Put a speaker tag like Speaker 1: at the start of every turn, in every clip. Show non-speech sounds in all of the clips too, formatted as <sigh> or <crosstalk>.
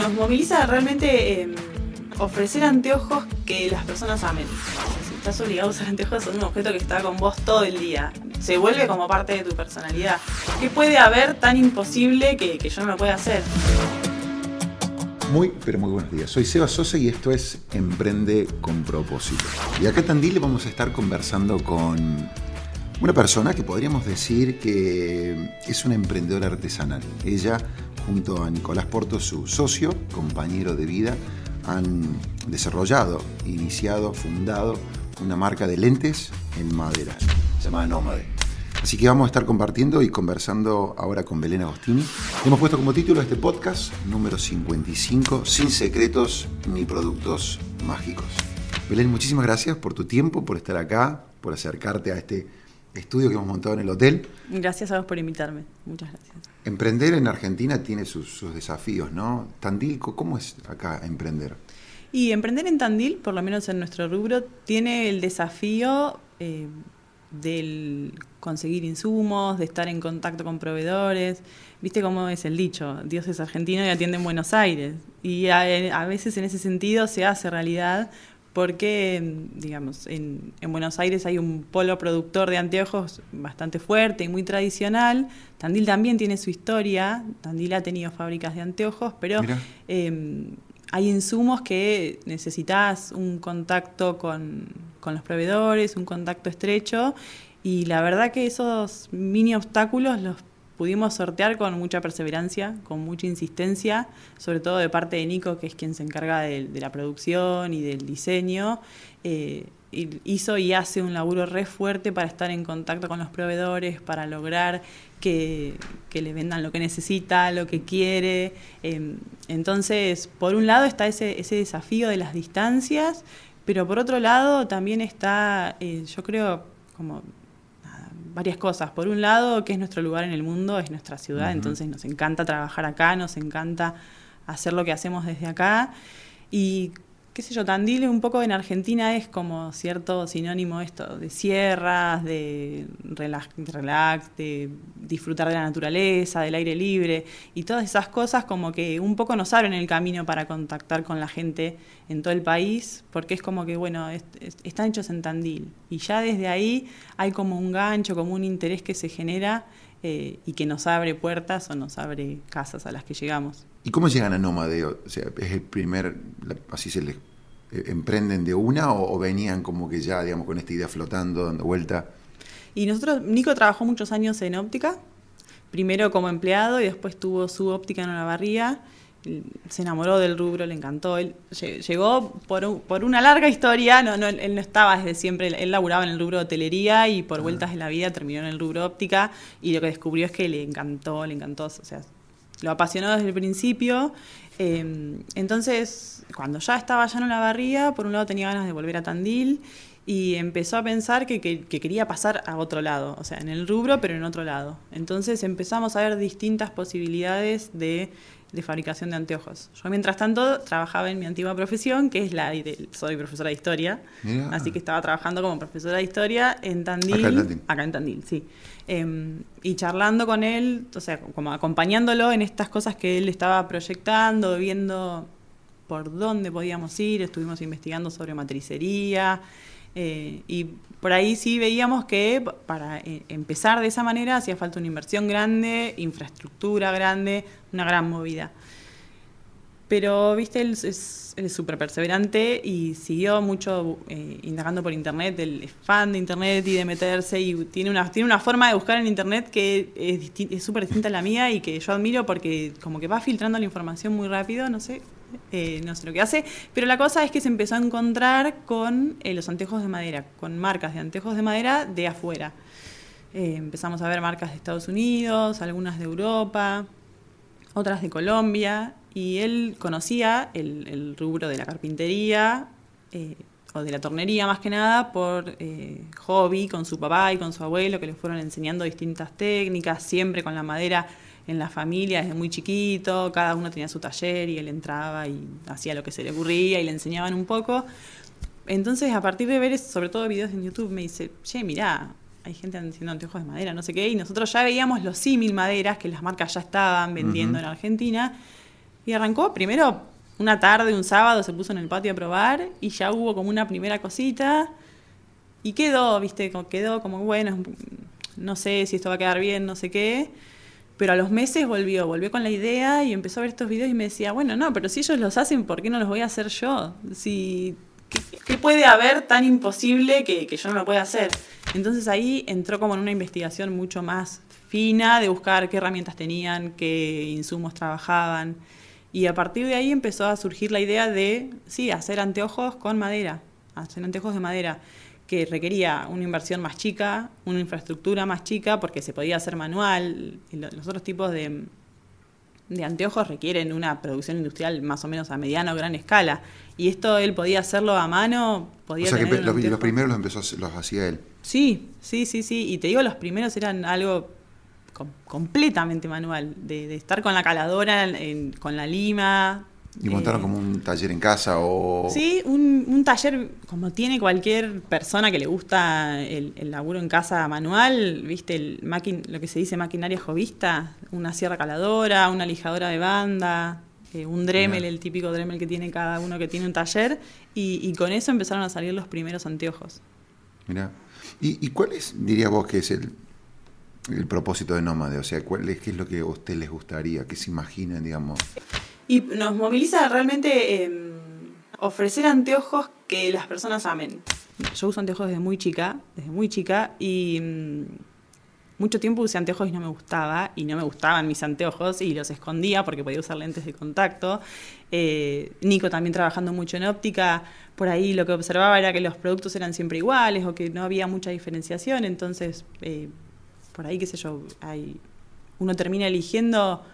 Speaker 1: nos moviliza realmente em, ofrecer anteojos que las personas amen. si estás obligado a usar anteojos, son un objeto que está con vos todo el día. Se vuelve como parte de tu personalidad. ¿Qué puede haber tan imposible que, yo no lo pueda hacer?
Speaker 2: Muy, pero muy buenos días. Soy Seba Sosa y esto es Emprende con propósito. Y acá en Tandil vamos a estar conversando con una persona que podríamos decir que es una emprendedora artesanal. Ella, junto a Nicolás Porto, su socio, compañero de vida, han desarrollado, iniciado, fundado una marca de lentes en madera. Se llama Nómade. Así que vamos a estar compartiendo y conversando ahora con Belén Agostini. Hemos puesto como título este podcast número 55, Sin secretos ni productos mágicos. Belén, muchísimas gracias por tu tiempo, por estar acá, por acercarte a este estudio que hemos montado en el hotel.
Speaker 1: Gracias a vos por invitarme. Muchas gracias.
Speaker 2: Emprender en Argentina tiene sus, desafíos, ¿no? Tandil, ¿cómo es acá emprender?
Speaker 1: Y emprender en Tandil, por lo menos en nuestro rubro, tiene el desafío eh, del conseguir insumos, de estar en contacto con proveedores. Viste cómo es el dicho, Dios es argentino y atiende en Buenos Aires. Y a, veces en ese sentido se hace realidad porque, digamos, en, Buenos Aires hay un polo productor de anteojos bastante fuerte y muy tradicional. Tandil también tiene su historia, Tandil ha tenido fábricas de anteojos, pero em, hay insumos que necesitas un contacto con, con los proveedores, un contacto estrecho. Y la verdad que esos mini obstáculos los pudimos sortear con mucha perseverancia, con mucha insistencia, sobre todo de parte de Nico, que es quien se encarga de, la producción y del diseño. Eh, hizo y hace un laburo re fuerte para estar en contacto con los proveedores, para lograr que, le vendan lo que necesita, lo que quiere. Em, entonces, por un lado está ese, ese desafío de las distancias, pero por otro lado también está, eh, yo creo, como varias cosas. Por un lado, que es nuestro lugar en el mundo, es nuestra ciudad, entonces nos encanta trabajar acá, nos encanta hacer lo que hacemos desde acá. Y qué sé yo, Tandil un poco en Argentina es como cierto sinónimo esto de sierras, de relax, de disfrutar de la naturaleza, del aire libre y todas esas cosas como que un poco nos abren el camino para contactar con la gente en todo el país, porque es como que, bueno, están hechos en Tandil y ya desde ahí hay como un gancho, como un interés que se genera eh, y que nos abre puertas o nos abre casas a las que llegamos.
Speaker 2: ¿Y cómo llegan a Nómade? O sea, ¿es el primer, así se les emprenden de una o, venían como que ya, digamos, con esta idea flotando, dando vuelta?
Speaker 1: Y nosotros, Nico trabajó muchos años en óptica, primero como empleado y después tuvo su óptica en barría se enamoró del rubro, le encantó. Él llegó por, por una larga historia, no, no, él no estaba desde siempre, él laburaba en el rubro de hotelería y por ah. vueltas de la vida terminó en el rubro óptica y lo que descubrió es que le encantó, le encantó, o sea, lo apasionó desde el principio. Em, entonces, cuando ya estaba ya en la barría, por un lado tenía ganas de volver a Tandil y empezó a pensar que, que, quería pasar a otro lado, o sea, en el rubro, pero en otro lado. Entonces empezamos a ver distintas posibilidades de de fabricación de anteojos. Yo mientras tanto trabajaba en mi antigua profesión, que es la de, soy profesora de historia, así que estaba trabajando como profesora de historia en Tandil, acá en Tandil, sí, em, y charlando con él, o sea, como acompañándolo en estas cosas que él estaba proyectando, viendo por dónde podíamos ir, estuvimos investigando sobre matricería, eh, y por ahí sí veíamos que para eh, empezar de esa manera hacía falta una inversión grande, infraestructura grande, una gran movida. Pero, viste, él es súper perseverante y siguió mucho eh, indagando por internet, él es fan de internet y de meterse y tiene una, tiene una forma de buscar en internet que es súper distinta a la mía y que yo admiro porque como que va filtrando la información muy rápido, no sé, <laughs> eh, no sé lo que hace, pero la cosa es que se empezó a encontrar con eh, los anteojos de madera, con marcas de anteojos de madera de afuera. Eh, empezamos a ver marcas de Estados Unidos, algunas de Europa, otras de Colombia, y él conocía el, rubro de la carpintería o de la tornería más que nada por hobby con su papá y con su abuelo que le fueron enseñando distintas técnicas, siempre con la madera en la familia desde muy chiquito, cada uno tenía su taller y él entraba y hacía lo que se le ocurría y le enseñaban un poco. Entonces, a partir de ver, sobre todo videos en YouTube, me dice, che, mirá, hay gente haciendo anteojos de madera, no sé qué, y nosotros ya veíamos los símil maderas que las marcas ya estaban vendiendo en Argentina. Y Y arrancó primero una tarde, un sábado, se puso en el patio a probar y ya hubo como una primera cosita y quedó, viste, quedó como, bueno, no sé si esto va a quedar bien, no sé qué. Pero a los meses volvió, volvió con la idea y empezó a ver estos videos y me decía, bueno, no, pero si ellos los hacen, ¿por qué no los voy a hacer yo? Si, ¿qué, puede haber tan imposible que, que yo no lo pueda hacer? Entonces ahí entró como en una investigación mucho más fina de buscar qué herramientas tenían, qué insumos trabajaban. Y a partir de ahí empezó a surgir la idea de, sí, hacer anteojos con madera, hacer anteojos de madera, que requería una inversión más chica, una infraestructura más chica, porque se podía hacer manual. Los otros tipos de, de anteojos requieren una producción industrial más o menos a mediana o gran escala. Y esto él podía hacerlo a mano, podía
Speaker 2: O sea que los, primeros los empezó los hacía él.
Speaker 1: Sí, sí, sí, sí. Y te digo, los primeros eran algo completamente manual, de, estar con la caladora, con la lima.
Speaker 2: ¿Y montaron eh, como un taller en casa o...?
Speaker 1: Sí, un, taller como tiene cualquier persona que le gusta el, laburo en casa manual, viste, el lo que se dice maquinaria jovista, una sierra caladora, una lijadora de banda, eh, un Dremel, el típico Dremel que tiene cada uno que tiene un taller, y, con eso empezaron a salir los primeros anteojos.
Speaker 2: Mira, ¿Y, ¿y cuál es, diría vos, que es el, el propósito de Nómade? O sea, ¿cuál es, ¿qué es lo que a usted les gustaría? ¿Qué se imaginan, digamos?
Speaker 1: Y nos moviliza realmente em, ofrecer anteojos que las personas amen. Yo uso anteojos desde muy chica, desde muy chica, y em, mucho tiempo usé anteojos y no me gustaba, y no me gustaban mis anteojos, y los escondía porque podía usar lentes de contacto. Eh, Nico también trabajando mucho en óptica, por ahí lo que observaba era que los productos eran siempre iguales o que no había mucha diferenciación, entonces... Eh, por ahí, qué sé yo, hay, uno termina eligiendo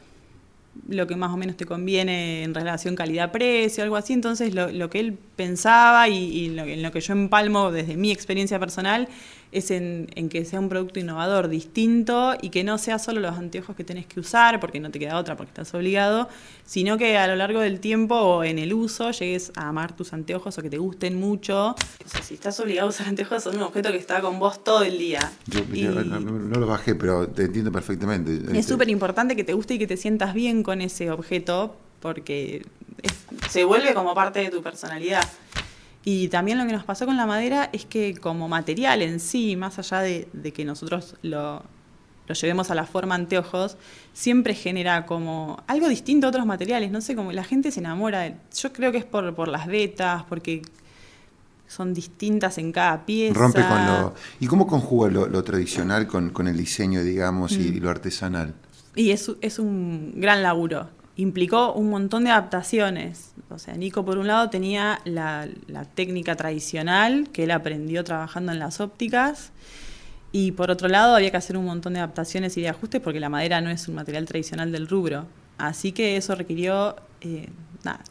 Speaker 1: lo que más o menos te conviene en relación calidad-precio, algo así. Entonces, lo, lo que él pensaba y, lo, en lo que yo empalmo desde mi experiencia personal es en, que sea un producto innovador, distinto y que no sea solo los anteojos que tenés que usar, porque no te queda otra, porque estás obligado, sino que a lo largo del tiempo o en el uso llegues a amar tus anteojos o que te gusten mucho. si estás obligado a usar anteojos, son un objeto que está con vos todo el día.
Speaker 2: Yo, no, lo bajé, pero te entiendo perfectamente.
Speaker 1: Es este, súper importante que te guste y que te sientas bien con ese objeto, porque se vuelve como parte de tu personalidad. Y también lo que nos pasó con la madera es que como material en sí, más allá de, que nosotros lo, llevemos a la forma anteojos, siempre genera como algo distinto a otros materiales. No sé, como la gente se enamora. De, yo creo que es por, por las vetas, porque son distintas en cada pieza.
Speaker 2: Rompe con lo... ¿Y cómo conjuga lo, tradicional con, el diseño, digamos, y, y, mm. lo artesanal?
Speaker 1: Y es, es un gran laburo implicó un montón de adaptaciones. O sea, Nico por un lado tenía la, técnica tradicional que él aprendió trabajando en las ópticas y por otro lado había que hacer un montón de adaptaciones y de ajustes porque la madera no es un material tradicional del rubro. Así que eso requirió eh,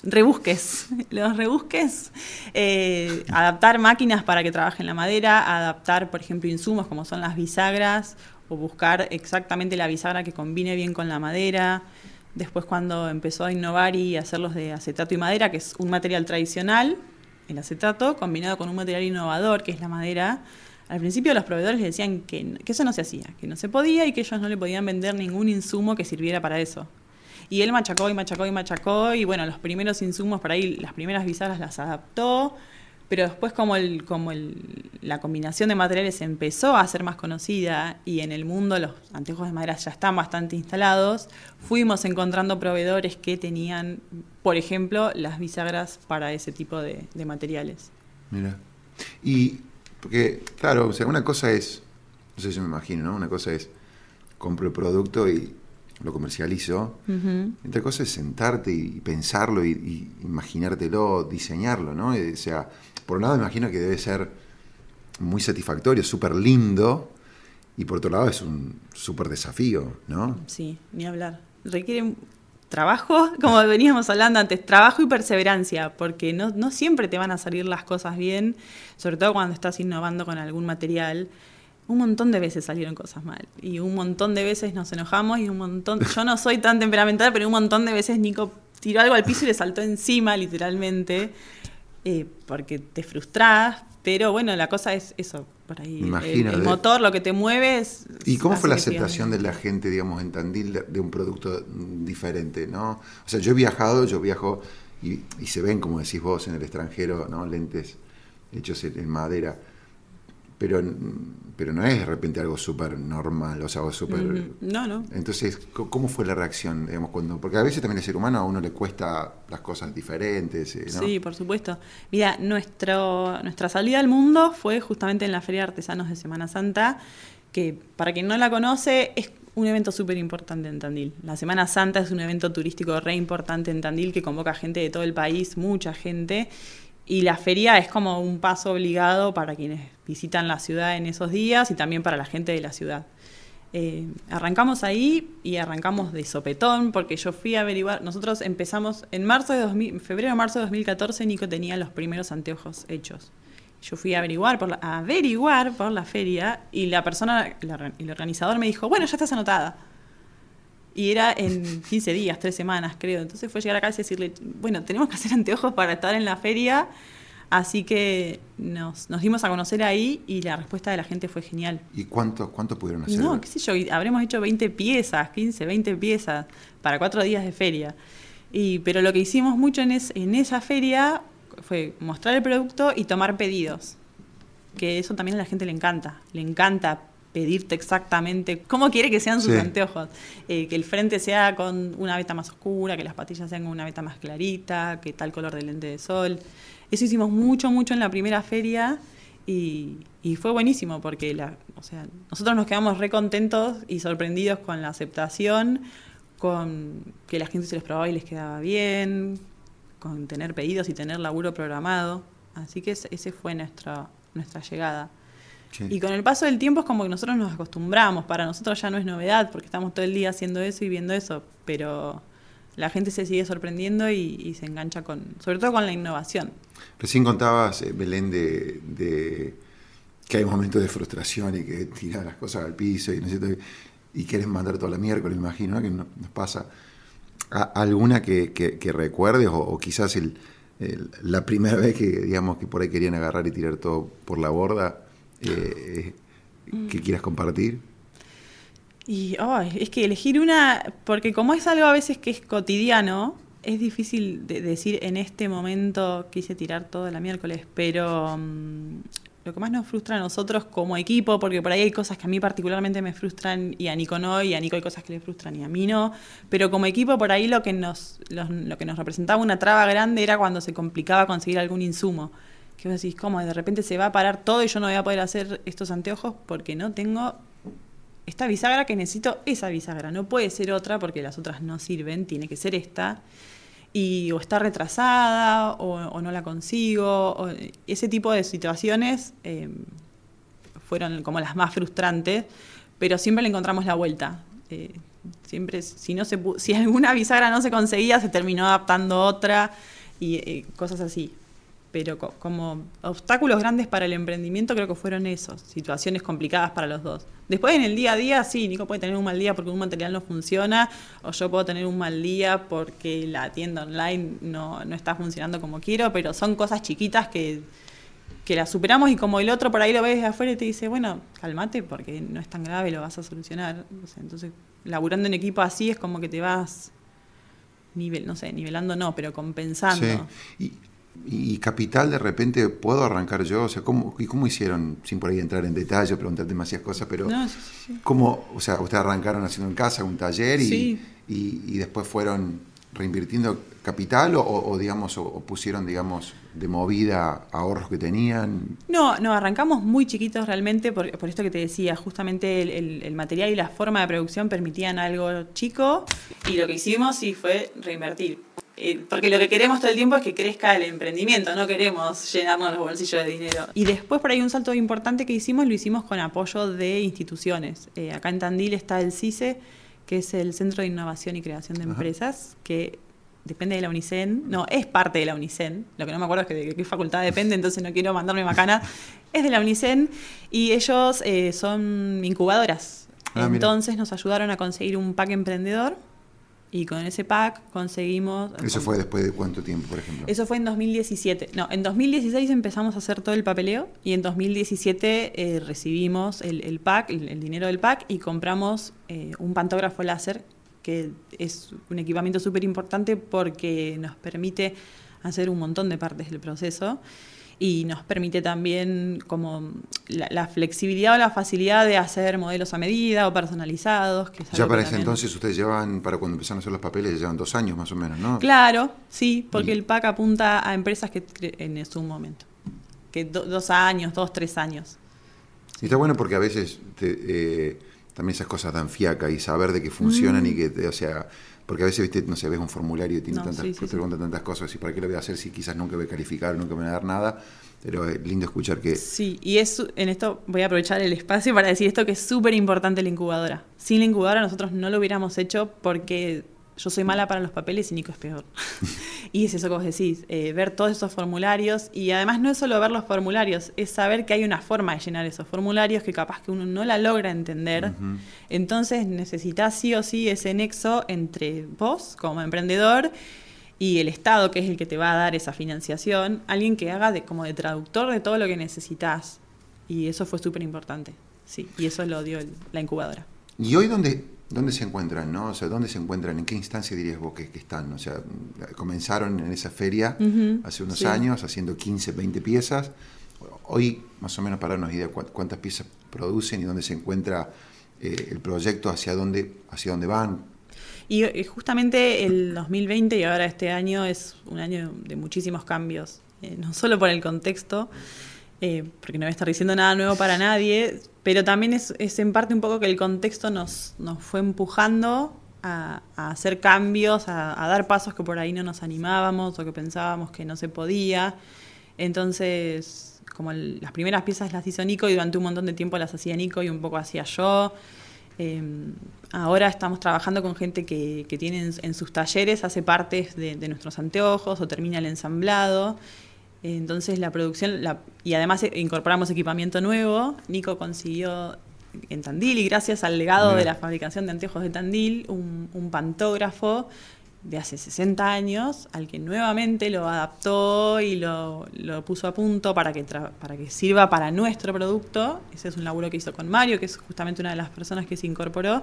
Speaker 1: rebusques, <laughs> los rebusques, eh, adaptar máquinas para que trabajen la madera, adaptar, por ejemplo, insumos como son las bisagras o buscar exactamente la bisagra que combine bien con la madera. Después cuando empezó a innovar y hacerlos de acetato y madera, que es un material tradicional, el acetato, combinado con un material innovador, que es la madera, al principio los proveedores le decían que, eso no se hacía, que no se podía y que ellos no le podían vender ningún insumo que sirviera para eso. Y él machacó y machacó y machacó y bueno, los primeros insumos por ahí, las primeras bisagras las adaptó, pero después como, el, como el, la combinación de materiales empezó a ser más conocida y en el mundo los anteojos de madera ya están bastante instalados, fuimos encontrando proveedores que tenían, por ejemplo, las bisagras para ese tipo de, materiales.
Speaker 2: Mira. Y, porque, claro, o sea, una cosa es, no sé si me imagino, ¿no? Una cosa es, compro el producto y lo comercializo. Otra cosa es sentarte y pensarlo y, y, imaginártelo, diseñarlo, ¿no? O sea, por un lado imagino que debe ser muy satisfactorio, súper lindo, y por otro lado es un súper desafío, ¿no?
Speaker 1: Sí, ni hablar. Requiere trabajo, <laughs> como veníamos hablando antes, trabajo y perseverancia, porque no, no siempre te van a salir las cosas bien, sobre todo cuando estás innovando con algún material. Un montón de veces salieron cosas mal y un montón de veces nos enojamos y un montón, yo no soy tan temperamental, pero un montón de veces Nico tiró algo al piso y le saltó encima literalmente. Eh, porque te frustras, Pero bueno, la cosa es eso, por ahí. El-
Speaker 2: imagino,
Speaker 1: el,
Speaker 2: de-
Speaker 1: motor, lo que te mueve es...
Speaker 2: ¿Y cómo fue la aceptación de la gente, digamos, en Tandil de, un producto mm, diferente, ¿no? O sea, yo he viajado, yo viajo y, y se ven, como decís vos, en el extranjero, ¿no? Lentes hechos en, en madera. Pero, pero no es de repente algo súper normal, o sea, algo súper...
Speaker 1: No, no.
Speaker 2: Entonces, ¿cómo fue la reacción, digamos, cuando...? Porque a veces también el ser humano a uno le cuesta las cosas diferentes, eh, ¿no?
Speaker 1: Sí, por supuesto. Mira, nuestro, nuestra salida al mundo fue justamente en la Feria de Artesanos de Semana Santa, que para quien no la conoce es un evento súper importante en Tandil. La Semana Santa es un evento turístico re importante en Tandil que convoca gente de todo el país, mucha gente, y la feria es como un paso obligado para quienes visitan la ciudad en esos días y también para la gente de la ciudad. Eh, arrancamos ahí y arrancamos de sopetón porque yo fui a averiguar, nosotros empezamos en marzo de 2000, febrero marzo de 2014 Nico tenía los primeros anteojos hechos. Yo fui a averiguar por la, averiguar por la feria y la persona, la- el organizador me dijo, bueno, ya estás anotada. Y era en 15 días, 3 semanas, creo. Entonces fue llegar acá y decirle, bueno, tenemos que hacer anteojos para estar en la feria. Así que nos, nos dimos a conocer ahí y la respuesta de la gente fue genial.
Speaker 2: ¿Y cuánto, cuánto pudieron hacer?
Speaker 1: No, qué sé yo, habremos hecho 20 piezas, 15, 20 piezas para cuatro días de feria. Y, pero lo que hicimos mucho en, es- en esa feria fue mostrar el producto y tomar pedidos. Que eso también a la gente le encanta. Le encanta pedirte exactamente cómo quiere que sean sus
Speaker 2: Sí.
Speaker 1: anteojos. Eh, que el frente sea con una veta más oscura, que las patillas sean con una veta más clarita, que tal color de lente de sol. Eso hicimos mucho, mucho en la primera feria y, y fue buenísimo porque la, o sea, nosotros nos quedamos re contentos y sorprendidos con la aceptación, con que la gente se los probaba y les quedaba bien, con tener pedidos y tener laburo programado. Así que ese ese fue nuestra, nuestra llegada.
Speaker 2: Sí.
Speaker 1: Y con el paso del tiempo es como que nosotros nos acostumbramos, para nosotros ya no es novedad porque estamos todo el día haciendo eso y viendo eso, pero la gente se sigue sorprendiendo y, y se engancha con, sobre todo con la innovación.
Speaker 2: Recién contabas, eh, Belén, de, de que hay momentos de frustración y que tiras las cosas al piso y todo, y quieres mandar toda la miércoles, imagino, ¿no? que no- nos pasa. ¿A- ¿Alguna que, que- que recuerdes o, o quizás el, el- la primera vez que, digamos, que por ahí querían agarrar y tirar todo por la borda, eh, que quieras compartir?
Speaker 1: Y ay, es que elegir una, porque como es algo a veces que es cotidiano, es difícil de decir en este momento quise tirar todo la miércoles, pero mm, lo que más nos frustra a nosotros como equipo, porque por ahí hay cosas que a mí particularmente me frustran y a Nico no, y a Nico hay cosas que le frustran y a mí no, pero como equipo por ahí lo que nos, lo que nos representaba una traba grande era cuando se complicaba conseguir algún insumo. Que vos decís, ¿cómo? De repente se va a parar todo y yo no voy a poder hacer estos anteojos porque no tengo esta bisagra que necesito esa bisagra, no puede ser otra porque las otras no sirven, tiene que ser esta. Y o está retrasada o, no la consigo. ese tipo de situaciones eh, fueron como las más frustrantes, pero siempre le encontramos la vuelta. Eh, siempre, si, no se, si alguna bisagra no se conseguía, se terminó adaptando otra y eh, cosas así. Pero co- como obstáculos grandes para el emprendimiento creo que fueron esos, situaciones complicadas para los dos. Después en el día a día, sí, Nico puede tener un mal día porque un material no funciona, o yo puedo tener un mal día porque la tienda online no, no está funcionando como quiero, pero son cosas chiquitas que, que las superamos y como el otro por ahí lo ves de afuera y te dice, bueno, cálmate porque no es tan grave, lo vas a solucionar. Entonces, laburando en equipo así es como que te vas nivel, no sé, nivelando no, pero compensando.
Speaker 2: Sí. Y, y Capital, de repente, ¿puedo arrancar yo? O sea, ¿cómo, ¿y cómo hicieron, sin por ahí entrar en detalle, preguntar demasiadas cosas, pero
Speaker 1: No, sí, sí, sí.
Speaker 2: ¿cómo, o sea, ustedes arrancaron haciendo en casa un taller y,
Speaker 1: Sí.
Speaker 2: y, y después fueron reinvirtiendo capital o, o, digamos, o, o pusieron, digamos, de movida ahorros que tenían?
Speaker 1: No, no, arrancamos muy chiquitos realmente por, por esto que te decía, justamente el, el- el material y la forma de producción permitían algo chico y lo que hicimos sí fue reinvertir. Eh, porque lo que queremos todo el tiempo es que crezca el emprendimiento, no queremos llenarnos los bolsillos de dinero. Y después por ahí un salto importante que hicimos lo hicimos con apoyo de instituciones. Eh, acá en Tandil está el CICE, que es el Centro de Innovación y Creación de
Speaker 2: Ajá.
Speaker 1: Empresas, que depende de la UNICEN, no, es parte de la UNICEN, lo que no me acuerdo es que de qué facultad depende, entonces no quiero mandarme macana, es de la UNICEN y ellos eh, son incubadoras.
Speaker 2: Ah, mira.
Speaker 1: entonces nos ayudaron a conseguir un pack emprendedor Y con ese pack conseguimos...
Speaker 2: ¿Eso fue después de cuánto tiempo, por ejemplo?
Speaker 1: Eso fue en 2017. No, en 2016 empezamos a hacer todo el papeleo y en 2017 eh, recibimos el, pack, el, dinero del pack y compramos eh, un pantógrafo láser, que es un equipamiento súper importante porque nos permite hacer un montón de partes del proceso y nos permite también como la, flexibilidad o la facilidad de hacer modelos a medida o personalizados.
Speaker 2: ya para ese entonces ustedes llevan, para cuando empezaron a hacer los papeles, llevan dos años más o menos, ¿no?
Speaker 1: Claro, sí, porque el PAC apunta a empresas que en su momento, que dos años, dos, tres años.
Speaker 2: Y está bueno porque a veces eh, también esas cosas dan fiaca y saber de que funcionan mm. y que, o sea, porque a veces, viste, no sé, ves un formulario y tiene tantas, tantas cosas y para qué lo voy a hacer si quizás nunca voy a calificar, nunca me voy a dar nada. Pero es lindo escuchar que...
Speaker 1: Sí, y es, en esto voy a aprovechar el espacio para decir esto que es súper importante la incubadora. Sin la incubadora nosotros no lo hubiéramos hecho porque yo soy mala para los papeles y Nico es peor. <laughs> y es eso que vos decís, eh, ver todos esos formularios y además no es solo ver los formularios, es saber que hay una forma de llenar esos formularios que capaz que uno no la logra entender. Entonces necesitas sí o sí ese nexo entre vos como emprendedor y el Estado, que es el que te va a dar esa financiación, alguien que haga de, como de traductor de todo lo que necesitas. Y eso fue súper importante. Sí, y eso lo dio la incubadora.
Speaker 2: ¿Y hoy dónde, dónde se encuentran? ¿no? O sea, ¿dónde se encuentran? ¿En qué instancia dirías vos que, están? O sea, comenzaron en esa feria hace unos años haciendo 15, 20 piezas. Hoy, más o menos, para darnos idea cuántas piezas producen y dónde se encuentra eh, el proyecto, hacia dónde, hacia dónde van.
Speaker 1: Y eh, justamente el 2020 y ahora este año es un año de muchísimos cambios, eh, no solo por el contexto, porque no voy a estar diciendo nada nuevo para nadie, pero también es, en parte un poco que el contexto nos, nos fue empujando a, hacer cambios, a, dar pasos que por ahí no nos animábamos o que pensábamos que no se podía. Entonces, como las primeras piezas las hizo Nico y durante un montón de tiempo las hacía Nico y un poco hacía yo. Em, ahora estamos trabajando con gente que, que tiene en, sus talleres, hace partes de nuestros anteojos o termina el ensamblado entonces la producción, y además incorporamos equipamiento nuevo. Nico consiguió en Tandil, y gracias al legado de la fabricación de anteojos de Tandil, un, pantógrafo de hace 60 años, al que nuevamente lo adaptó y lo, puso a punto para que, para que sirva para nuestro producto. Ese es un laburo que hizo con Mario, que es justamente una de las personas que se incorporó.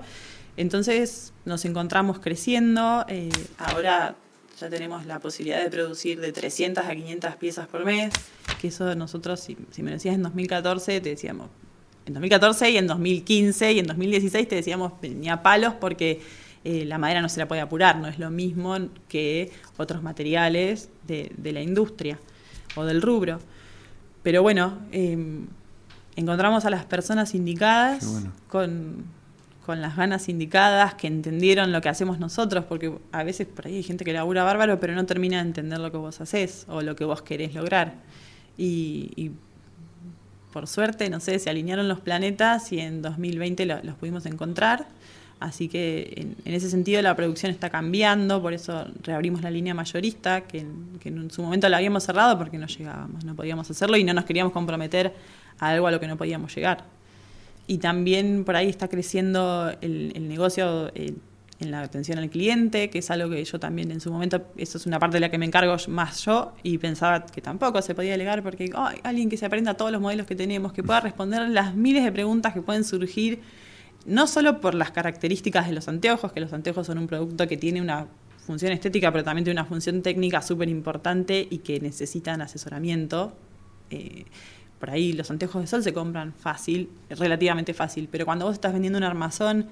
Speaker 1: Entonces nos encontramos creciendo. Eh, ahora ya tenemos la posibilidad de producir de 300 a 500 piezas por mes, que eso nosotros, si, me lo decías en 2014, te decíamos, en 2014 y en 2015 y en 2016 te decíamos, venía palos porque eh, la madera no se la puede apurar, no es lo mismo que otros materiales de, la industria o del rubro. Pero bueno, em, encontramos a las personas indicadas con con las ganas indicadas, que entendieron lo que hacemos nosotros, porque a veces por ahí hay gente que labura bárbaro, pero no termina de entender lo que vos haces o lo que vos querés lograr. Y, por suerte, no sé, se alinearon los planetas y en 2020 los pudimos encontrar. Así que en, ese sentido la producción está cambiando, por eso reabrimos la línea mayorista, que, que en su momento la habíamos cerrado porque no llegábamos, no podíamos hacerlo y no nos queríamos comprometer a algo a lo que no podíamos llegar y también por ahí está creciendo el, negocio eh, en la atención al cliente, que es algo que yo también en su momento, eso es una parte de la que me encargo más yo, y pensaba que tampoco se podía delegar porque hay alguien que se aprenda todos los modelos que tenemos, que pueda responder las miles de preguntas que pueden surgir, no solo por las características de los anteojos, que los anteojos son un producto que tiene una función estética, pero también tiene una función técnica súper importante y que necesitan asesoramiento. Eh, por ahí los anteojos de sol se compran fácil, relativamente fácil, pero cuando vos estás vendiendo un armazón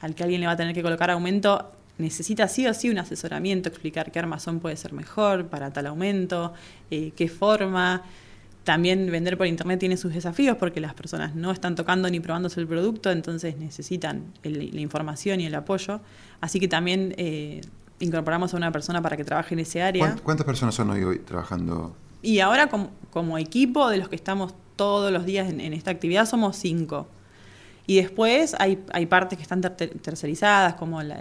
Speaker 1: al que alguien le va a tener que colocar aumento, necesita sí o sí un asesoramiento, explicar qué armazón puede ser mejor para tal aumento, eh, qué forma. También vender por internet tiene sus desafíos porque las personas no están tocando ni probándose el producto, entonces necesitan la información y el apoyo. Así que también eh, incorporamos a una persona para que trabaje en ese área.
Speaker 2: ¿Cuántas personas son hoy, hoy trabajando
Speaker 1: y ahora como, equipo de los que estamos todos los días en, esta actividad somos cinco. Y después hay, hay partes que están tercerizadas, como la,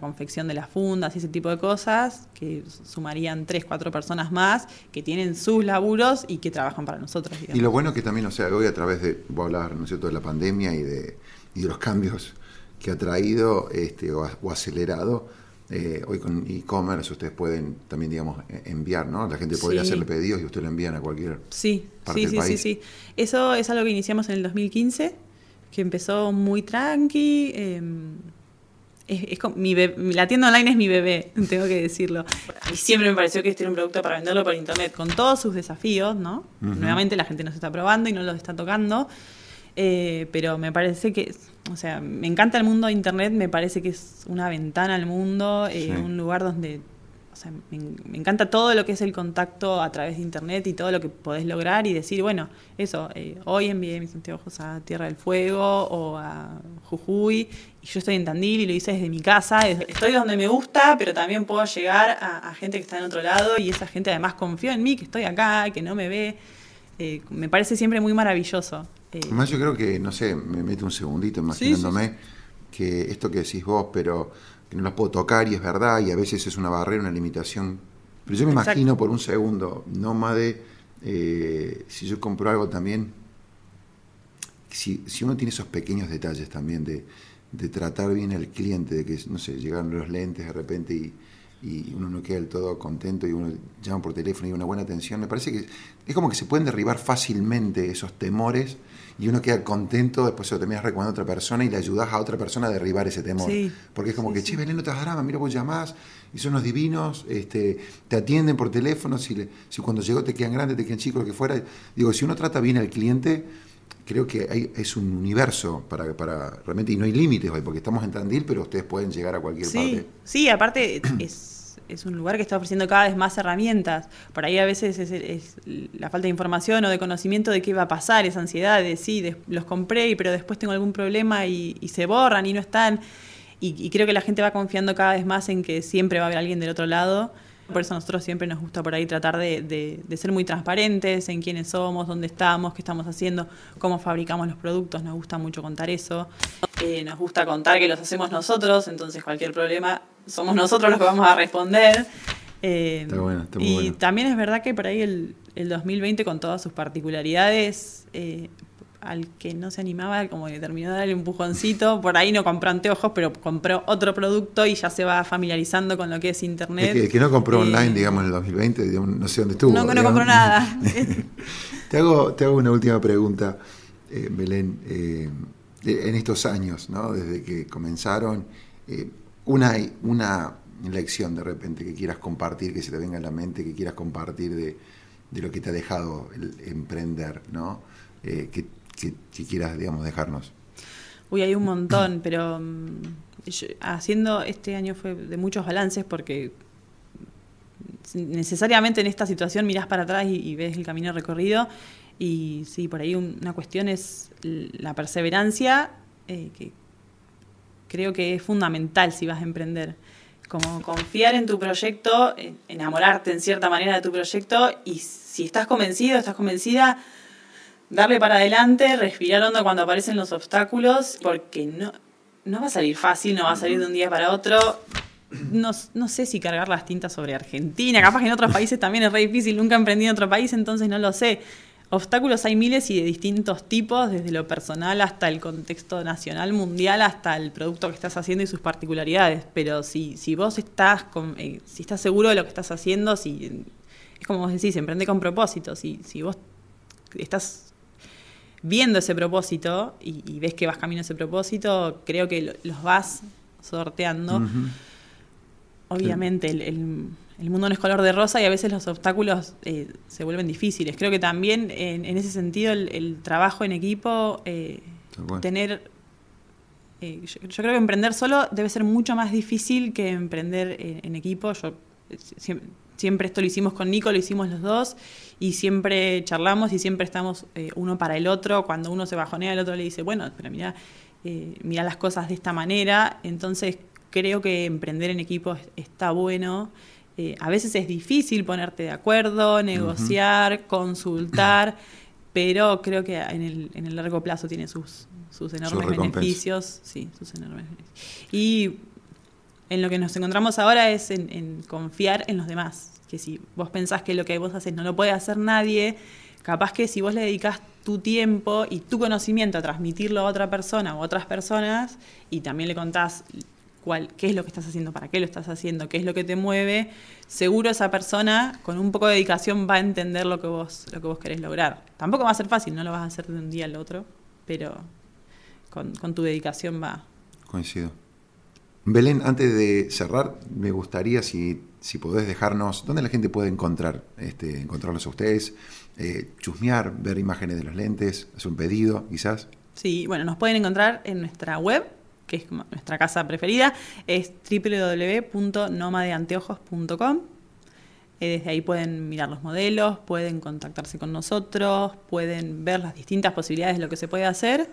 Speaker 1: confección de las fundas y ese tipo de cosas, que sumarían tres, cuatro personas más que tienen sus laburos y que trabajan para nosotros.
Speaker 2: Y lo bueno que también, o sea, hoy a través de, voy a hablar, ¿no es cierto?, de la pandemia y de, y de los cambios que ha traído este, o, acelerado, eh, hoy con e-commerce ustedes pueden también, digamos, e-, enviar, ¿no? La gente podría
Speaker 1: Sí.
Speaker 2: hacerle pedidos y ustedes lo envían a cualquier
Speaker 1: Sí,
Speaker 2: parte
Speaker 1: sí,
Speaker 2: del
Speaker 1: sí, sí,
Speaker 2: país.
Speaker 1: sí. Eso es algo que iniciamos en el 2015, que empezó muy tranqui. eh, es, es como mi be- la tienda online es mi bebé, <laughs> tengo que decirlo. Y siempre me pareció que este era un producto para venderlo por internet, con todos sus desafíos, ¿no? Nuevamente la gente nos está probando y no los está tocando. Eh, pero me parece que, o sea, me encanta el mundo de internet, me parece que es una ventana al mundo, eh,
Speaker 2: Sí.
Speaker 1: un lugar donde o sea, me, me encanta todo lo que es el contacto a través de internet y todo lo que podés lograr y decir, bueno, eso, eh, hoy envié mis anteojos a Tierra del Fuego o a Jujuy y yo estoy en Tandil y lo hice desde mi casa, es- estoy donde me gusta, pero también puedo llegar a, a gente que está en otro lado y esa gente además confía en mí, que estoy acá, que no me ve. Eh, me parece siempre muy maravilloso. Eh,
Speaker 2: Además yo creo que, no sé, me meto un segundito imaginándome que esto que decís vos, pero que no los puedo tocar y es verdad, y a veces es una barrera, una limitación. Pero yo me
Speaker 1: Exacto.
Speaker 2: imagino por un segundo, nómade, eh, si yo compro algo también, si, si uno tiene esos pequeños detalles también de, de tratar bien al cliente, de que, no sé, llegaron los lentes de repente y, y uno no queda del todo contento y uno llama por teléfono y una buena atención, me parece que es como que se pueden derribar fácilmente esos temores y uno queda contento, después se lo terminas recomendando a otra persona y le ayudas a otra persona a derribar ese temor.
Speaker 1: Sí.
Speaker 2: Porque es como
Speaker 1: Sí,
Speaker 2: que,
Speaker 1: sí.
Speaker 2: che, Belén, no te das drama, mira, vos llamás y son los divinos, este, te atienden por teléfono, si, le- si cuando llegó te quedan grandes, te quedan chicos, lo que fuera. Digo, si uno trata bien al cliente, creo que hay- es un universo para, para realmente, y no hay límites hoy, porque estamos en Tandil, pero ustedes pueden llegar a cualquier
Speaker 1: Sí,
Speaker 2: parte.
Speaker 1: sí, aparte <clears throat> es, es un lugar que está ofreciendo cada vez más herramientas. Por ahí a veces es, es la falta de información o de conocimiento de qué va a pasar, esa ansiedad de sí, de- los compré, pero después tengo algún problema y, y se borran y no están. Y, y creo que la gente va confiando cada vez más en que siempre va a haber alguien del otro lado. Por eso a nosotros siempre nos gusta por ahí tratar de, de- de ser muy transparentes en quiénes somos, dónde estamos, qué estamos haciendo, cómo fabricamos los productos. Nos gusta mucho contar eso. Eh, nos gusta contar que los hacemos nosotros, entonces cualquier problema somos nosotros los que vamos a responder. Eh,
Speaker 2: Está bueno, está muy
Speaker 1: y
Speaker 2: bueno.
Speaker 1: también es verdad que por ahí el, el 2020 con todas sus particularidades, eh, al que no se animaba, como que terminó de darle un empujoncito, por ahí no compró anteojos, pero compró otro producto y ya se va familiarizando con lo que es internet.
Speaker 2: Es que el que no compró
Speaker 1: Eh,
Speaker 2: online, digamos, en el 2020, digamos, no sé dónde estuvo.
Speaker 1: No, no compró nada. <laughs>
Speaker 2: Te hago, te hago una última pregunta, eh, Belén. Eh, en estos años, ¿no? desde que comenzaron, una, una lección de repente que quieras compartir, que se te venga a la mente, que quieras compartir de, de lo que te ha dejado el emprender, ¿no? Eh, que, que- que quieras, digamos, dejarnos.
Speaker 1: Uy, hay un montón, <clears throat> pero mm, haciendo este año fue de muchos balances porque necesariamente en esta situación mirás para atrás y, ves el camino recorrido y sí, por ahí un- una cuestión es la perseverancia, eh, que creo que es fundamental si vas a emprender. Como confiar en tu proyecto, en- enamorarte en cierta manera de tu proyecto y si estás convencido, estás convencida, darle para adelante, respirar hondo cuando aparecen los obstáculos, porque no, no va a salir fácil, no va a salir de un día para otro. No, no sé si cargar las tintas sobre Argentina, capaz que en otros países también es re difícil, nunca emprendí en otro país, entonces no lo sé. Obstáculos hay miles y de distintos tipos, desde lo personal hasta el contexto nacional, mundial, hasta el producto que estás haciendo y sus particularidades. Pero si, si vos estás, con- eh, si estás seguro de lo que estás haciendo, si, es como vos decís, emprende con propósito. Si, si vos estás viendo ese propósito y, y ves que vas camino a ese propósito, creo que lo- los vas sorteando. Obviamente, el, el- el mundo no es color de rosa y a veces los obstáculos eh, se vuelven difíciles. Creo que también en, en ese sentido el, el trabajo en equipo, eh, tener... eh, yo, yo creo que emprender solo debe ser mucho más difícil que emprender en, en equipo. Yo eh, siem- siempre esto lo hicimos con Nico, lo hicimos los dos y siempre charlamos y siempre estamos eh, uno para el otro. Cuando uno se bajonea, el otro le dice, bueno, pero mira, eh, mira las cosas de esta manera. Entonces creo que emprender en equipo es- está bueno. Eh, a veces es difícil ponerte de acuerdo, negociar, consultar, <laughs> pero creo que en el, en el largo plazo tiene sus, sus enormes beneficios. Sí, sus enormes beneficios. Y en lo que nos encontramos ahora es en, confiar en los demás. Que si vos pensás que lo que vos haces no lo puede hacer nadie, capaz que si vos le dedicás tu tiempo y tu conocimiento a transmitirlo a otra persona o a otras personas y también le contás cuál, qué es lo que estás haciendo, para qué lo estás haciendo, qué es lo que te mueve, seguro esa persona con un poco de dedicación va a entender lo que vos, lo que vos querés lograr. Tampoco va a ser fácil, no lo vas a hacer de un día al otro, pero con, con tu dedicación va.
Speaker 2: Coincido. Belén, antes de cerrar, me gustaría si, si podés dejarnos, ¿dónde la gente puede encontrar, este, encontrarlos a ustedes? Eh, chusmear, ver imágenes de los lentes, hacer un pedido, quizás.
Speaker 1: Sí, bueno, nos pueden encontrar en nuestra web, que es nuestra casa preferida, es www.nomadeanteojos.com. Eh, desde ahí pueden mirar los modelos, pueden contactarse con nosotros, pueden ver las distintas posibilidades de lo que se puede hacer.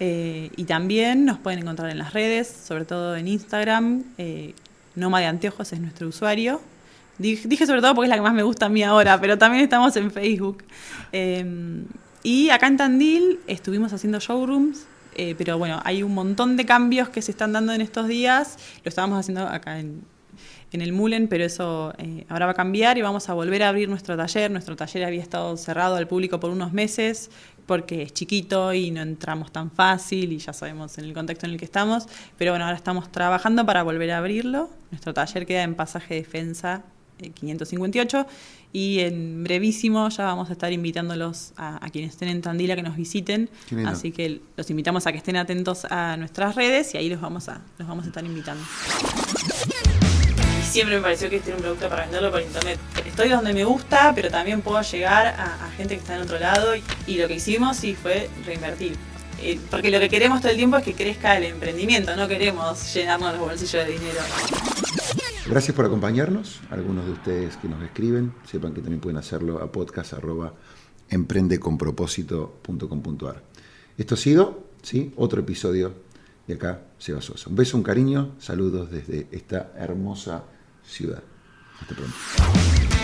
Speaker 1: Eh, y también nos pueden encontrar en las redes, sobre todo en Instagram. Eh, Noma de Anteojos es nuestro usuario. Dije, sobre todo porque es la que más me gusta a mí ahora, pero también estamos en Facebook. Eh, y acá en Tandil estuvimos haciendo showrooms, eh, pero bueno, hay un montón de cambios que se están dando en estos días. Lo estábamos haciendo acá en, en el Mulen, pero eso eh, ahora va a cambiar y vamos a volver a abrir nuestro taller. Nuestro taller había estado cerrado al público por unos meses porque es chiquito y no entramos tan fácil y ya sabemos en el contexto en el que estamos, pero bueno, ahora estamos trabajando para volver a abrirlo. Nuestro taller queda en Pasaje Defensa 558 y en brevísimo ya vamos a estar invitándolos a, a quienes estén en Tandil a que nos visiten, así que los invitamos a que estén atentos a nuestras redes y ahí los vamos a, los vamos a estar invitando. Siempre me pareció que este era un producto para venderlo por internet. Estoy donde me gusta, pero también puedo llegar a, gente que está en otro lado y, lo que hicimos sí fue reinvertir. Eh, porque lo que queremos todo el tiempo es que crezca el emprendimiento, no queremos llenarnos los bolsillos de dinero.
Speaker 2: Gracias por acompañarnos. Algunos de ustedes que nos escriben, sepan que también pueden hacerlo a podcast.emprendeconpropósito.com.ar. Esto ha sido ¿sí? otro episodio de acá, Seba Sosa. Un beso, un cariño, saludos desde esta hermosa ciudad. Hasta pronto.